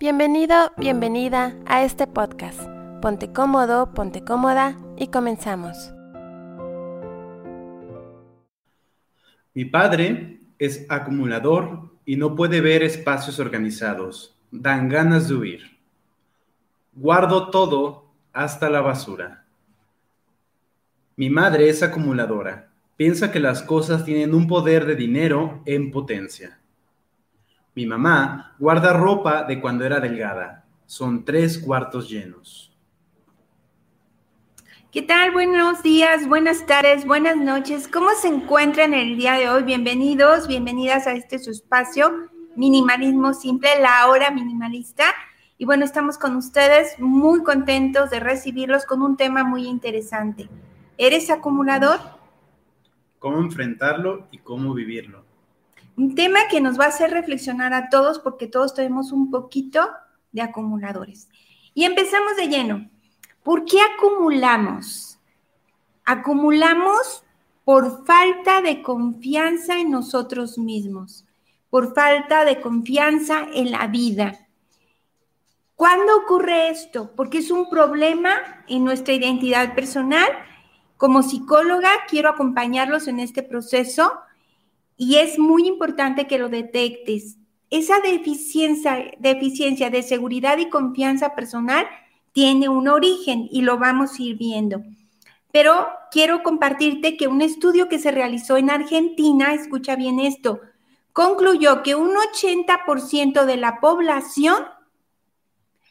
Bienvenido, bienvenida a este podcast. Ponte cómodo, ponte cómoda y comenzamos. Mi padre es acumulador y no puede ver espacios organizados. Dan ganas de huir. Guardo todo hasta la basura. Mi madre es acumuladora. Piensa que las cosas tienen un poder de dinero en potencia. Mi mamá guarda ropa de cuando era delgada. Son tres cuartos llenos. ¿Qué tal? Buenos días, buenas tardes, buenas noches. ¿Cómo se encuentran el día de hoy? Bienvenidos, bienvenidas a este su espacio, Minimalismo Simple, la hora minimalista. Y bueno, estamos con ustedes muy contentos de recibirlos con un tema muy interesante. ¿Eres acumulador? ¿Cómo enfrentarlo y cómo vivirlo? Un tema que nos va a hacer reflexionar a todos porque todos tenemos un poquito de acumuladores. Y empezamos de lleno. ¿Por qué acumulamos? Acumulamos por falta de confianza en nosotros mismos, por falta de confianza en la vida. ¿Cuándo ocurre esto? Porque es un problema en nuestra identidad personal. Como psicóloga, quiero acompañarlos en este proceso y es muy importante que lo detectes. Esa deficiencia, deficiencia de seguridad y confianza personal tiene un origen y lo vamos a ir viendo. Pero quiero compartirte que un estudio que se realizó en Argentina, escucha bien esto, concluyó que un 80% de la población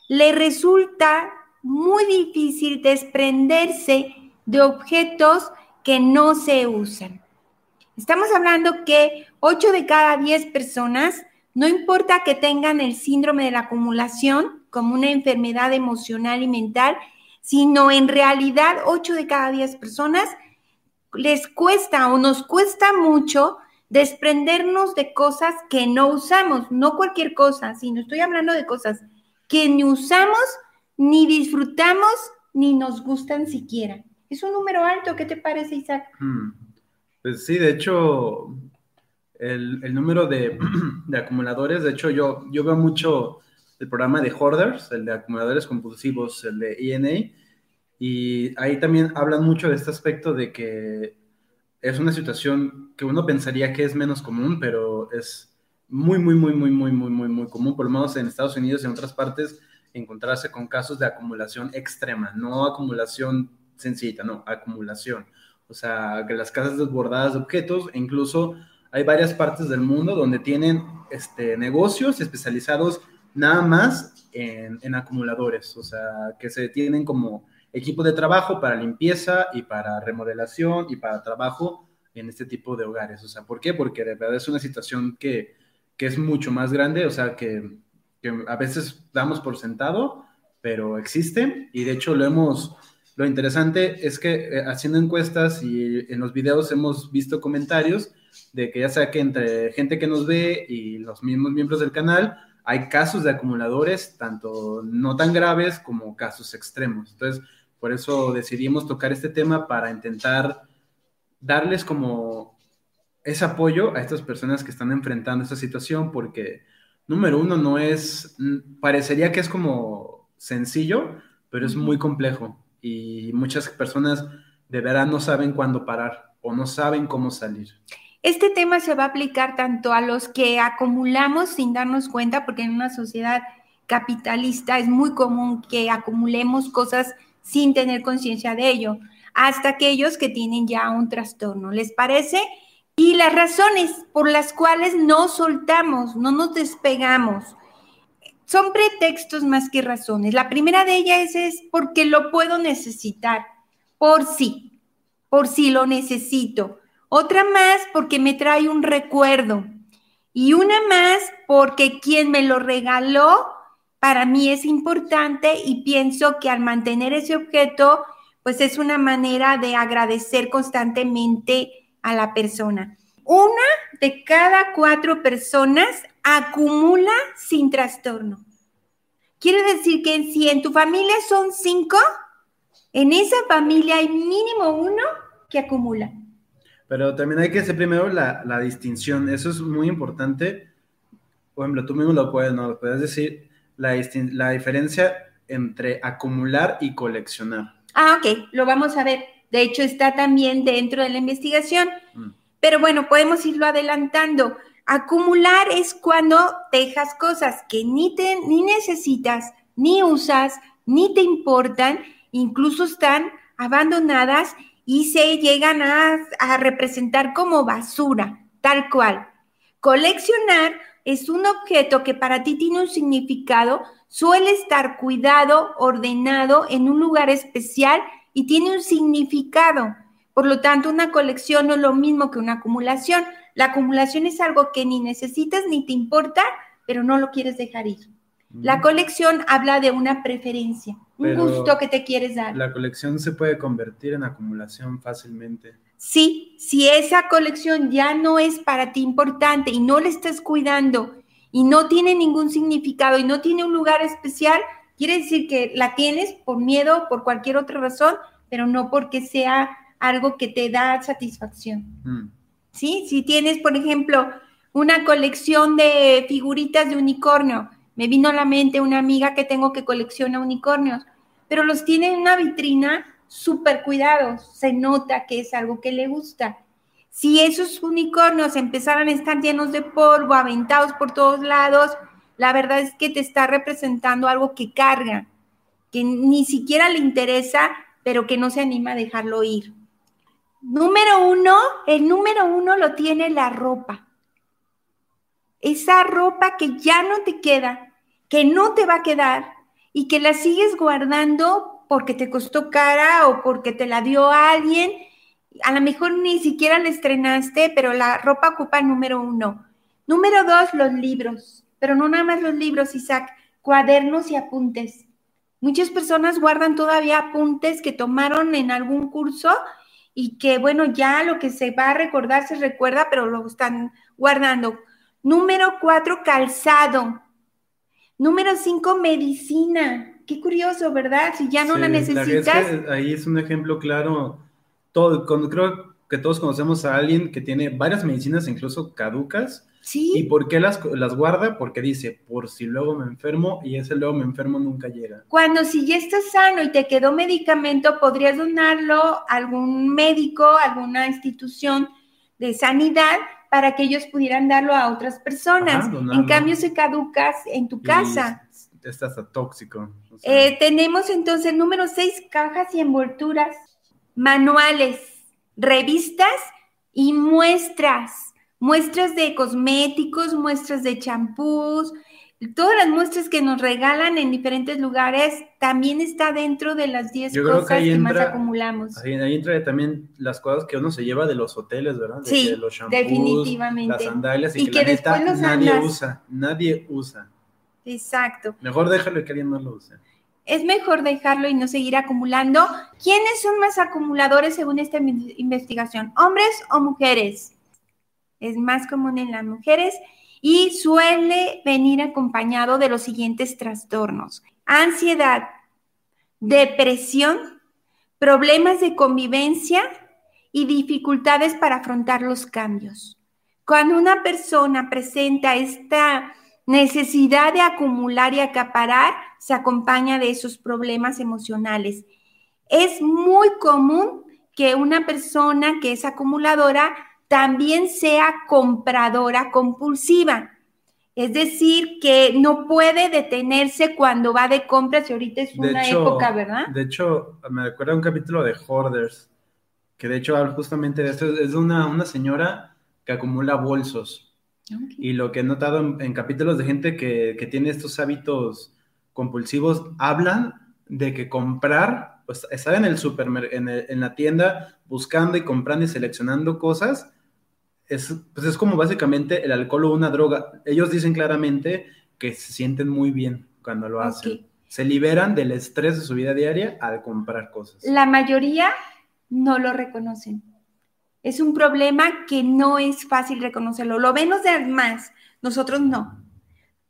le resulta muy difícil desprenderse de objetos que no se usan. Estamos hablando que 8 de cada 10 personas, no importa que tengan el síndrome de la acumulación como una enfermedad emocional y mental, sino en realidad 8 de cada 10 personas les cuesta o nos cuesta mucho desprendernos de cosas que no usamos, no cualquier cosa, sino estoy hablando de cosas que ni usamos, ni disfrutamos, ni nos gustan siquiera. Es un número alto, ¿qué te parece, Isaac? Hmm. Pues sí, de hecho, el, número de, acumuladores, de hecho, yo, yo veo mucho el programa de Hoarders, el de acumuladores compulsivos, el de ENA, y ahí también hablan mucho de este aspecto de que es una situación que uno pensaría que es menos común, pero es muy, muy, muy, muy, muy, muy, muy, muy común, por lo menos en Estados Unidos y en otras partes, encontrarse con casos de acumulación extrema, no acumulación sencilla, no, acumulación. O sea, que las casas desbordadas de objetos, e incluso hay varias partes del mundo donde tienen este, negocios especializados nada más en, acumuladores, o sea, que se tienen como equipo de trabajo para limpieza y para remodelación y para trabajo en este tipo de hogares. O sea, ¿por qué? Porque de verdad es una situación que, es mucho más grande, o sea, que, que a veces damos por sentado, pero existe y de hecho lo hemos lo interesante es que eh, haciendo encuestas y en los videos hemos visto comentarios de que ya sea que entre gente que nos ve y los mismos miembros del canal, hay casos de acumuladores, tanto no tan graves como casos extremos. Entonces, por eso decidimos tocar este tema para intentar darles como ese apoyo a estas personas que están enfrentando esta situación, porque número uno no es, parecería que es como sencillo, pero es muy complejo y muchas personas de verdad no saben cuándo parar o no saben cómo salir. Este tema se va a aplicar tanto a los que acumulamos sin darnos cuenta, porque en una sociedad capitalista es muy común que acumulemos cosas sin tener conciencia de ello, hasta aquellos que tienen ya un trastorno. ¿Les parece? Y las razones por las cuales no soltamos, no nos despegamos, son pretextos más que razones. La primera de ellas es porque lo puedo necesitar, por sí, por si lo necesito. Otra más porque me trae un recuerdo. Y una más porque quien me lo regaló para mí es importante y pienso que al mantener ese objeto, pues es una manera de agradecer constantemente a la persona. Una de cada cuatro personas acumula sin trastorno. Quiere decir que si en tu familia son cinco, en esa familia hay mínimo uno que acumula. Pero también hay que hacer primero la, distinción. Eso es muy importante. Por ejemplo, tú mismo lo puedes, ¿no? lo puedes decir. la, la diferencia entre acumular y coleccionar. Ah, ok, lo vamos a ver. De hecho, está también dentro de la investigación. Mm. Pero bueno, podemos irlo adelantando. Acumular es cuando dejas cosas que ni, te, ni necesitas, ni usas, ni te importan, incluso están abandonadas y se llegan a, a representar como basura, tal cual. Coleccionar es un objeto que para ti tiene un significado, suele estar cuidado, ordenado en un lugar especial y tiene un significado. Por lo tanto, una colección no es lo mismo que una acumulación. La acumulación es algo que ni necesitas ni te importa, pero no lo quieres dejar ir. La colección habla de una preferencia, un gusto que te quieres dar. La colección se puede convertir en acumulación fácilmente. Sí, si esa colección ya no es para ti importante y no la estás cuidando y no tiene ningún significado y no tiene un lugar especial, quiere decir que la tienes por miedo, por cualquier otra razón, pero no porque sea algo que te da satisfacción. Mm. ¿Sí? Si tienes, por ejemplo, una colección de figuritas de unicornio, me vino a la mente una amiga que tengo que colecciona unicornios, pero los tiene en una vitrina súper cuidados, se nota que es algo que le gusta. Si esos unicornios empezaran a estar llenos de polvo, aventados por todos lados, la verdad es que te está representando algo que carga, que ni siquiera le interesa, pero que no se anima a dejarlo ir. Número uno, el número uno lo tiene la ropa. Esa ropa que ya no te queda, que no te va a quedar y que la sigues guardando porque te costó cara o porque te la dio alguien. A lo mejor ni siquiera la estrenaste, pero la ropa ocupa número uno. Número dos, los libros. Pero no nada más los libros, Isaac, cuadernos y apuntes. Muchas personas guardan todavía apuntes que tomaron en algún curso y que, bueno, ya lo que se va a recordar se recuerda, pero lo están guardando. Número cuatro, calzado. Número cinco, medicina. Qué curioso, ¿verdad? Si ya no Sí, la es necesitas. que ahí es un ejemplo claro. Todo, creo que todos conocemos a alguien que tiene varias medicinas, incluso caducas. ¿Y por qué las, las guarda? Porque dice, por si luego me enfermo, y ese luego me enfermo nunca llega. cuando si ya estás sano y te quedó medicamento, podrías donarlo a algún médico, a alguna institución de sanidad para que ellos pudieran darlo a otras personas. Ajá, en cambio, se caducas en tu casa. Y está hasta tóxico. o sea, Eh, tenemos entonces número seis, cajas y envolturas, manuales, revistas y muestras. Muestras de cosméticos, muestras de champús, todas las muestras que nos regalan en diferentes lugares también está dentro de las 10 Yo creo que cosas que más acumulamos. ahí, ahí entra también las cosas que uno se lleva de los hoteles, ¿verdad? De Sí, los shampoos, definitivamente. Las sandalias y, Y que, que la neta después los nadie andas. usa. Nadie usa. Exacto. Mejor déjalo que alguien no lo use. Es mejor dejarlo y no seguir acumulando. ¿Quiénes son más acumuladores según esta in- investigación? ¿Hombres o mujeres? Es más común en las mujeres y suele venir acompañado de los siguientes trastornos. Ansiedad, depresión, problemas de convivencia y dificultades para afrontar los cambios. Cuando una persona presenta esta necesidad de acumular y acaparar, se acompaña de esos problemas emocionales. Es muy común que una persona que es acumuladora también sea compradora compulsiva. Es decir, que no puede detenerse cuando va de compras y ahorita es De una hecho, época, ¿verdad? De hecho, me recuerda un capítulo de Hoarders, que de hecho habla justamente de esto. Es de una, una señora que acumula bolsos. Y lo que he notado en, en capítulos de gente que, que tiene estos hábitos compulsivos, hablan de que comprar, pues estar en el supermer en, el- en la tienda buscando y comprando y seleccionando cosas, es, pues es como básicamente el alcohol o una droga. Ellos dicen claramente que se sienten muy bien cuando lo hacen. Se liberan del estrés de su vida diaria al comprar cosas. La mayoría no lo reconocen. Es un problema que no es fácil reconocerlo. Lo ven los demás, nosotros no.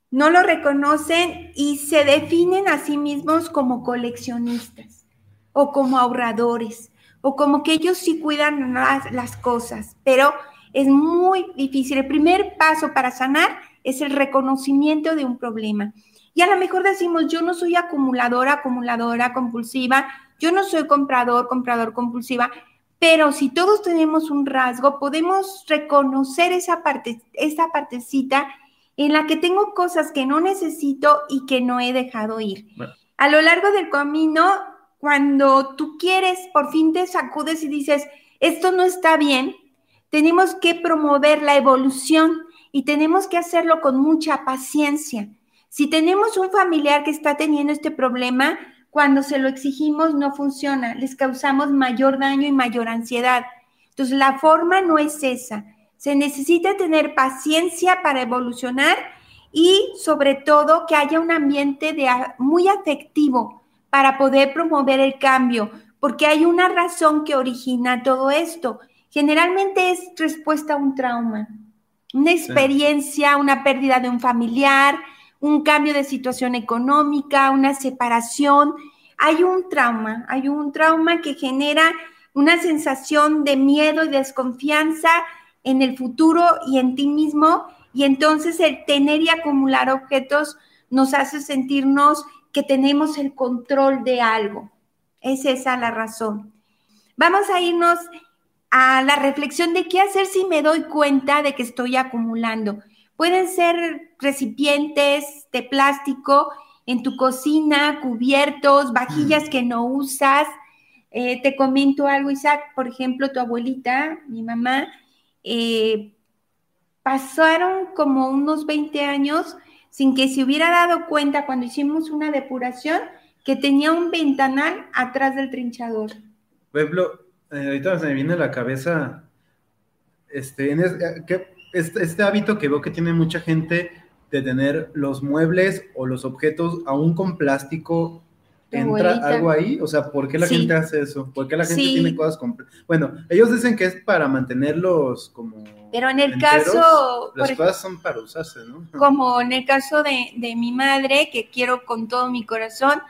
No lo reconocen y se definen a sí mismos como coleccionistas o como ahorradores o como que ellos sí cuidan las, las cosas, pero es muy difícil. El primer paso para sanar es el reconocimiento de un problema. Y a lo mejor decimos, yo no soy acumuladora, acumuladora compulsiva, yo no soy comprador, comprador compulsiva, pero si todos tenemos un rasgo, podemos reconocer esa parte, esa partecita en la que tengo cosas que no necesito y que no he dejado ir. A lo largo del camino, cuando tú quieres, por fin te sacudes y dices, esto no está bien, tenemos que promover la evolución y tenemos que hacerlo con mucha paciencia. Si tenemos un familiar que está teniendo este problema, cuando se lo exigimos no funciona, les causamos mayor daño y mayor ansiedad. Entonces, la forma no es esa. Se necesita tener paciencia para evolucionar y sobre todo que haya un ambiente muy afectivo para poder promover el cambio, porque hay una razón que origina todo esto. Generalmente es respuesta a un trauma, una experiencia, una pérdida de un familiar, un cambio de situación económica, una separación. Hay un trauma, hay un trauma que genera una sensación de miedo y desconfianza en el futuro y en ti mismo. Y entonces el tener y acumular objetos nos hace sentirnos que tenemos el control de algo. Es esa la razón. Vamos a irnos a la reflexión de qué hacer si me doy cuenta de que estoy acumulando. Pueden ser recipientes de plástico en tu cocina, cubiertos, vajillas que no usas. Eh, te comento algo, Isaac, por ejemplo, tu abuelita, mi mamá, eh, pasaron como unos 20 años sin que se hubiera dado cuenta cuando hicimos una depuración que tenía un ventanal atrás del trinchador. Ejemplo, eh, ahorita se me viene a la cabeza, este, en ¿qué, este, este, hábito que veo que tiene mucha gente de tener los muebles o los objetos aún con plástico, ¿entra algo ahí? O sea, ¿por qué la gente hace eso? ¿Por qué la gente tiene cosas con... Bueno, ellos dicen que es para mantenerlos como... Pero en el caso... Las cosas son para usarse, ¿no? Como en el caso de, de mi madre, que quiero con todo mi corazón,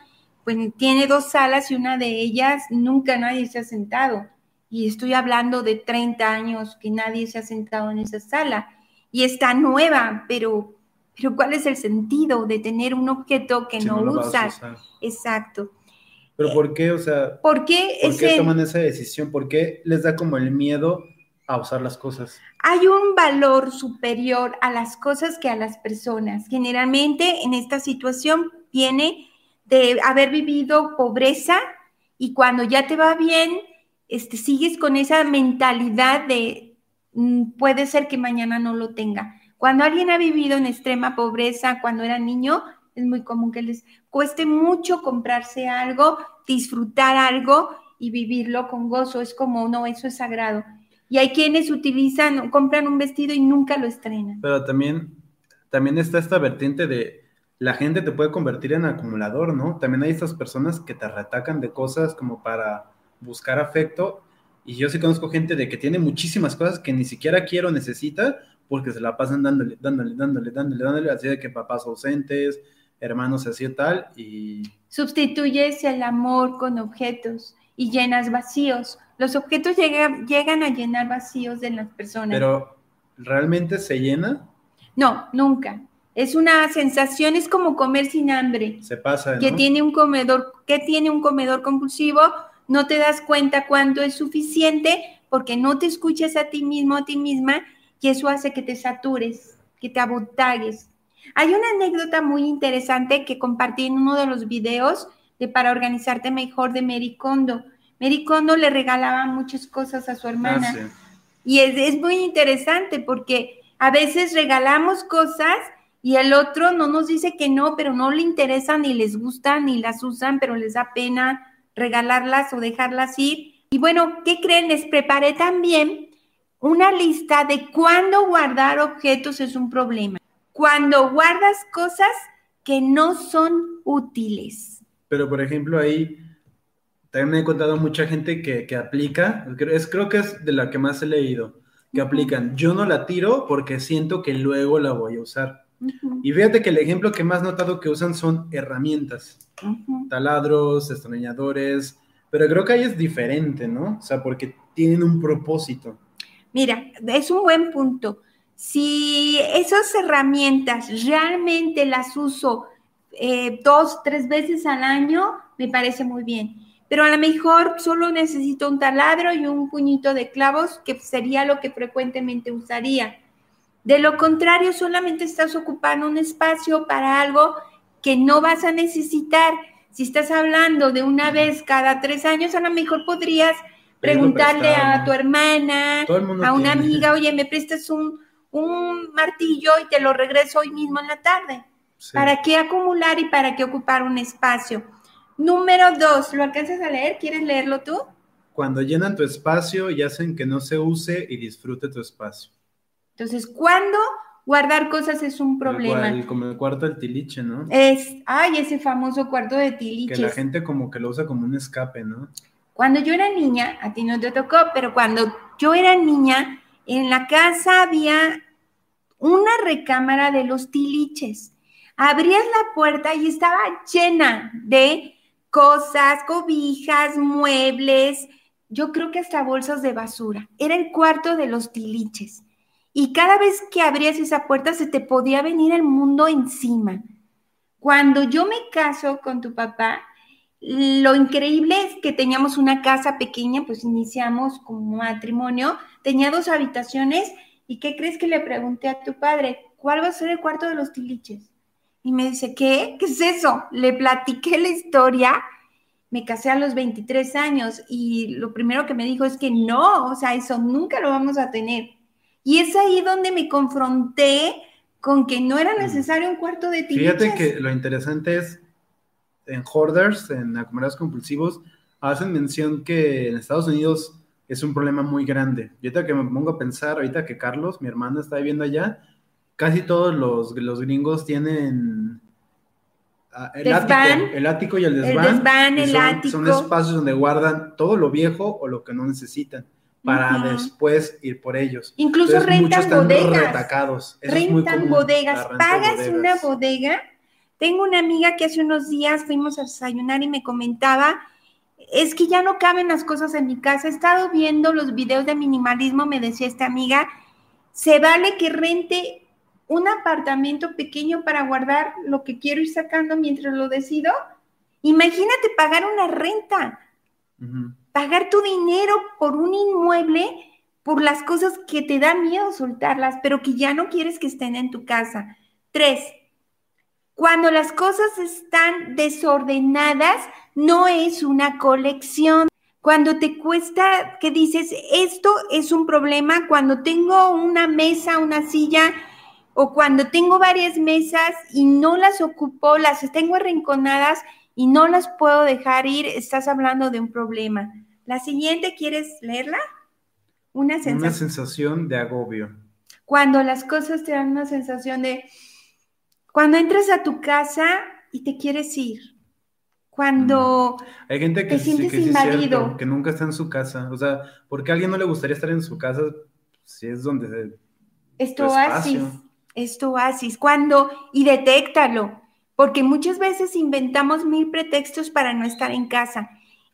pues tiene dos salas y una de ellas nunca nadie se ha sentado y estoy hablando de 30 años que nadie se ha sentado en esa sala y está nueva, pero, pero ¿cuál es el sentido de tener un objeto que no, usas? Exacto. Pero ¿por qué? O sea, ¿por qué, toman esa decisión? ¿Por qué les da como el miedo a usar las cosas? Hay un valor superior a las cosas que a las personas. Generalmente en esta situación viene de haber vivido pobreza y cuando ya te va bien, este, sigues con esa mentalidad de mm, puede ser que mañana no lo tenga. Cuando alguien ha vivido en extrema pobreza, cuando era niño, es muy común que les cueste mucho comprarse algo, disfrutar algo y vivirlo con gozo. Es como, no, eso es sagrado. Y hay quienes utilizan, compran un vestido y nunca lo estrenan. Pero también, también está esta vertiente de la gente te puede convertir en acumulador, ¿no? También hay estas personas que te retacan de cosas como para buscar afecto. Y yo sí conozco gente de que tiene muchísimas cosas que ni siquiera quiero, necesita, porque se la pasan dándole, dándole, dándole, dándole, dándole, así de que papás ausentes, hermanos así y tal, y... Sustituyes el amor con objetos y llenas vacíos. Los objetos llegan, llegan a llenar vacíos de las personas. Pero, ¿realmente se llena? No, nunca. Es una sensación, es como comer sin hambre. Se pasa. ¿no? Que tiene un comedor, que tiene un comedor compulsivo no te das cuenta cuándo es suficiente porque no te escuchas a ti mismo, a ti misma, y eso hace que te satures, que te abotagues. Hay una anécdota muy interesante que compartí en uno de los videos de Para Organizarte Mejor de Mary Kondo. Mary Kondo le regalaba muchas cosas a su hermana. Ah, y es, es muy interesante porque a veces regalamos cosas y el otro no nos dice que no, pero no le interesan ni les gustan ni las usan, pero les da pena regalarlas o dejarlas ir. Y bueno, ¿qué creen? Les preparé también una lista de cuándo guardar objetos es un problema. Cuando guardas cosas que no son útiles. Pero, por ejemplo, ahí también me he contado mucha gente que, aplica, es, creo que es de la que más he leído, que aplican, yo no la tiro porque siento que luego la voy a usar. Y fíjate que el ejemplo que más notado que usan son herramientas taladros, estornilladores, pero creo que ahí es diferente, ¿no? O sea, porque tienen un propósito. Mira, es un buen punto. Si esas herramientas realmente las uso eh, dos, tres veces al año, me parece muy bien. Pero a lo mejor solo necesito un taladro y un puñito de clavos, que sería lo que frecuentemente usaría. De lo contrario, solamente estás ocupando un espacio para algo que no vas a necesitar. Si estás hablando de una vez cada tres años, a lo mejor podrías preguntarle a tu hermana, a una amiga, oye, me prestas un, un martillo y te lo regreso hoy mismo en la tarde. ¿Para qué acumular y para qué ocupar un espacio? Número dos, ¿lo alcanzas a leer? ¿Quieres leerlo tú? Cuando llenan tu espacio y hacen que no se use y disfrute tu espacio. Entonces, ¿cuándo guardar cosas es un problema? Como el cuarto del tiliche, ¿no? Es, ay, ese famoso cuarto de tiliche. Que la gente como que lo usa como un escape, ¿no? Cuando yo era niña, a ti no te tocó, pero cuando yo era niña, en la casa había una recámara de los tiliches. Abrías la puerta y estaba llena de cosas, cobijas, muebles, yo creo que hasta bolsas de basura. Era el cuarto de los tiliches. Y cada vez que abrías esa puerta se te podía venir el mundo encima. Cuando yo me caso con tu papá, lo increíble es que teníamos una casa pequeña, pues iniciamos como matrimonio, tenía dos habitaciones y ¿qué crees que le pregunté a tu padre? ¿Cuál va a ser el cuarto de los tiliches? Y me dice, ¿qué? ¿Qué es eso? Le platiqué la historia. Me casé a los 23 años y lo primero que me dijo es que no, o sea, eso nunca lo vamos a tener. Y es ahí donde me confronté con que no era mm. necesario un cuarto de tiliches. Fíjate que lo interesante es, en hoarders, en acumuladores compulsivos, hacen mención que en Estados Unidos es un problema muy grande. Y ahorita que me pongo a pensar, ahorita que Carlos, mi hermana, está viviendo allá, casi todos los, los gringos tienen ah, el, ático, el ático y el desván. El desván, el son, ático. Son espacios donde guardan todo lo viejo o lo que no necesitan para después ir por ellos. Incluso rentan bodegas. Retacados. rentan bodegas. Pagas una bodega. Tengo una amiga que hace unos días fuimos a desayunar y me comentaba, es que ya no caben las cosas en mi casa. He estado viendo los videos de minimalismo, me decía esta amiga, se vale que rente un apartamento pequeño para guardar lo que quiero ir sacando mientras lo decido. Imagínate pagar una renta, pagar tu dinero por un inmueble, por las cosas que te da miedo soltarlas, pero que ya no quieres que estén en tu casa. Tres, cuando las cosas están desordenadas, no es una colección. Cuando te cuesta, que dices, esto es un problema, cuando tengo una mesa, una silla, o cuando tengo varias mesas y no las ocupo, las tengo arrinconadas y no las puedo dejar ir, estás hablando de un problema. La siguiente, ¿quieres leerla? Una sensación. Una sensación de agobio. Cuando las cosas te dan una sensación de... Cuando entras a tu casa y te quieres ir. Cuando mm. Hay gente que, te sientes invadido. que nunca está en su casa. O sea, ¿por qué a alguien no le gustaría estar en su casa si es donde se... Esto así es tu oasis. ¿Cuándo? Y detéctalo, porque muchas veces inventamos mil pretextos para no estar en casa.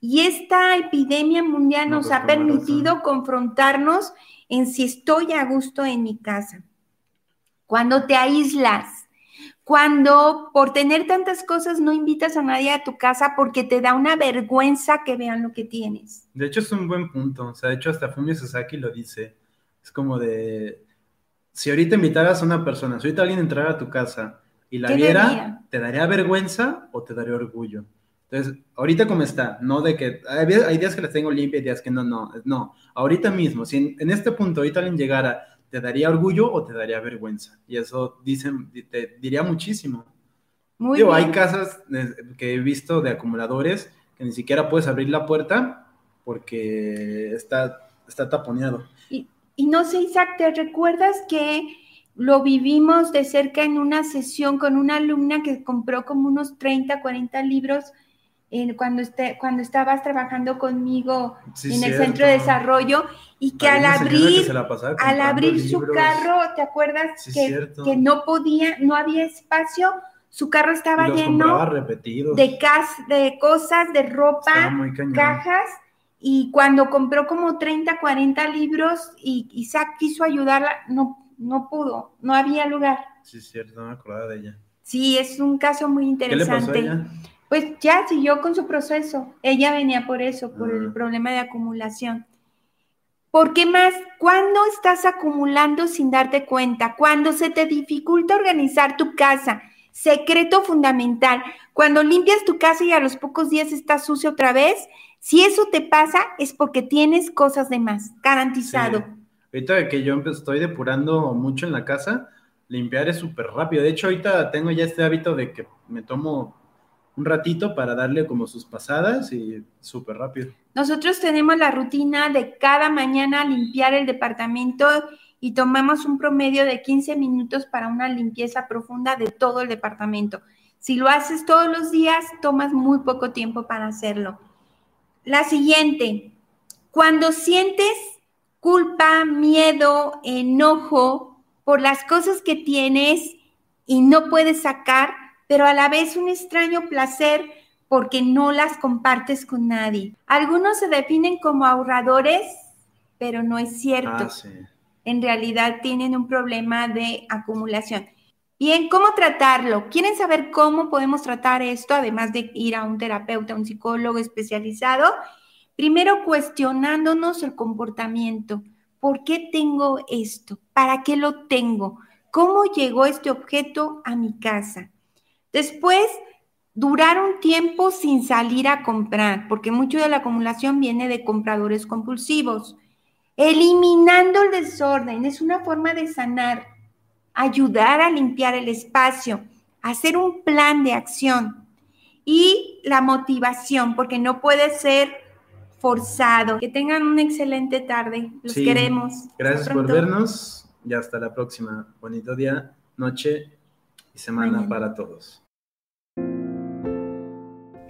Y esta epidemia mundial nos ha permitido confrontarnos en si estoy a gusto en mi casa. Cuando te aíslas, cuando por tener tantas cosas no invitas a nadie a tu casa porque te da una vergüenza que vean lo que tienes. De hecho es un buen punto, o sea, de hecho hasta Fumio Sasaki lo dice, es como de, si ahorita invitaras a una persona, si ahorita alguien entrara a tu casa y la viera, ¿te daría vergüenza o te daría orgullo? Entonces, ahorita como está, no de que hay, días que las tengo limpias y días que no, no, no, ahorita mismo, si en, este punto ahorita alguien llegara, ¿te daría orgullo o te daría vergüenza? Y eso dicen, te diría muchísimo. Muy Digo, hay casas que he visto de acumuladores que ni siquiera puedes abrir la puerta porque está, está taponeado. Y no sé, Isaac, ¿te recuerdas que lo vivimos de cerca en una sesión con una alumna que compró como unos 30, 40 libros cuando, este, cuando estabas trabajando conmigo en el centro de desarrollo y que al abrir, al abrir su carro, ¿te acuerdas que, que, no podía, no había espacio? Su carro estaba lleno de, de cosas, de ropa, cajas y cuando compró como 30, 40 libros y Isaac quiso ayudarla, no, no pudo, no había lugar. Sí, es cierto, no me acordaba de ella. Sí, es un caso muy interesante. ¿Qué le pasó a ella? Pues ya siguió con su proceso. Ella venía por eso, por el Ah. problema de acumulación. ¿Por qué más? ¿Cuándo estás acumulando sin darte cuenta? Cuando se te dificulta organizar tu casa. Secreto fundamental. Cuando limpias tu casa y a los pocos días está sucio otra vez, si eso te pasa es porque tienes cosas de más, garantizado. Sí. Ahorita que yo estoy depurando mucho en la casa, limpiar es súper rápido. De hecho, ahorita tengo ya este hábito de que me tomo un ratito para darle como sus pasadas y súper rápido. Nosotros tenemos la rutina de cada mañana limpiar el departamento y tomamos un promedio de 15 minutos para una limpieza profunda de todo el departamento. Si lo haces todos los días, tomas muy poco tiempo para hacerlo. La siguiente, cuando sientes culpa, miedo, enojo por las cosas que tienes y no puedes sacar, pero a la vez un extraño placer porque no las compartes con nadie. Algunos se definen como ahorradores, pero no es cierto. Ah, sí. En realidad tienen un problema de acumulación. Bien, ¿cómo tratarlo? ¿Quieren saber cómo podemos tratar esto, además de ir a un terapeuta, un psicólogo especializado? Primero cuestionándonos el comportamiento. ¿Por qué tengo esto? ¿Para qué lo tengo? ¿Cómo llegó este objeto a mi casa? Después, durar un tiempo sin salir a comprar, porque mucho de la acumulación viene de compradores compulsivos. Eliminando el desorden es una forma de sanar, ayudar a limpiar el espacio, hacer un plan de acción y la motivación, porque no puede ser forzado. Que tengan una excelente tarde. Los Sí. queremos. Gracias por vernos y hasta la próxima. Bonito día, noche y semana Mañana. para todos.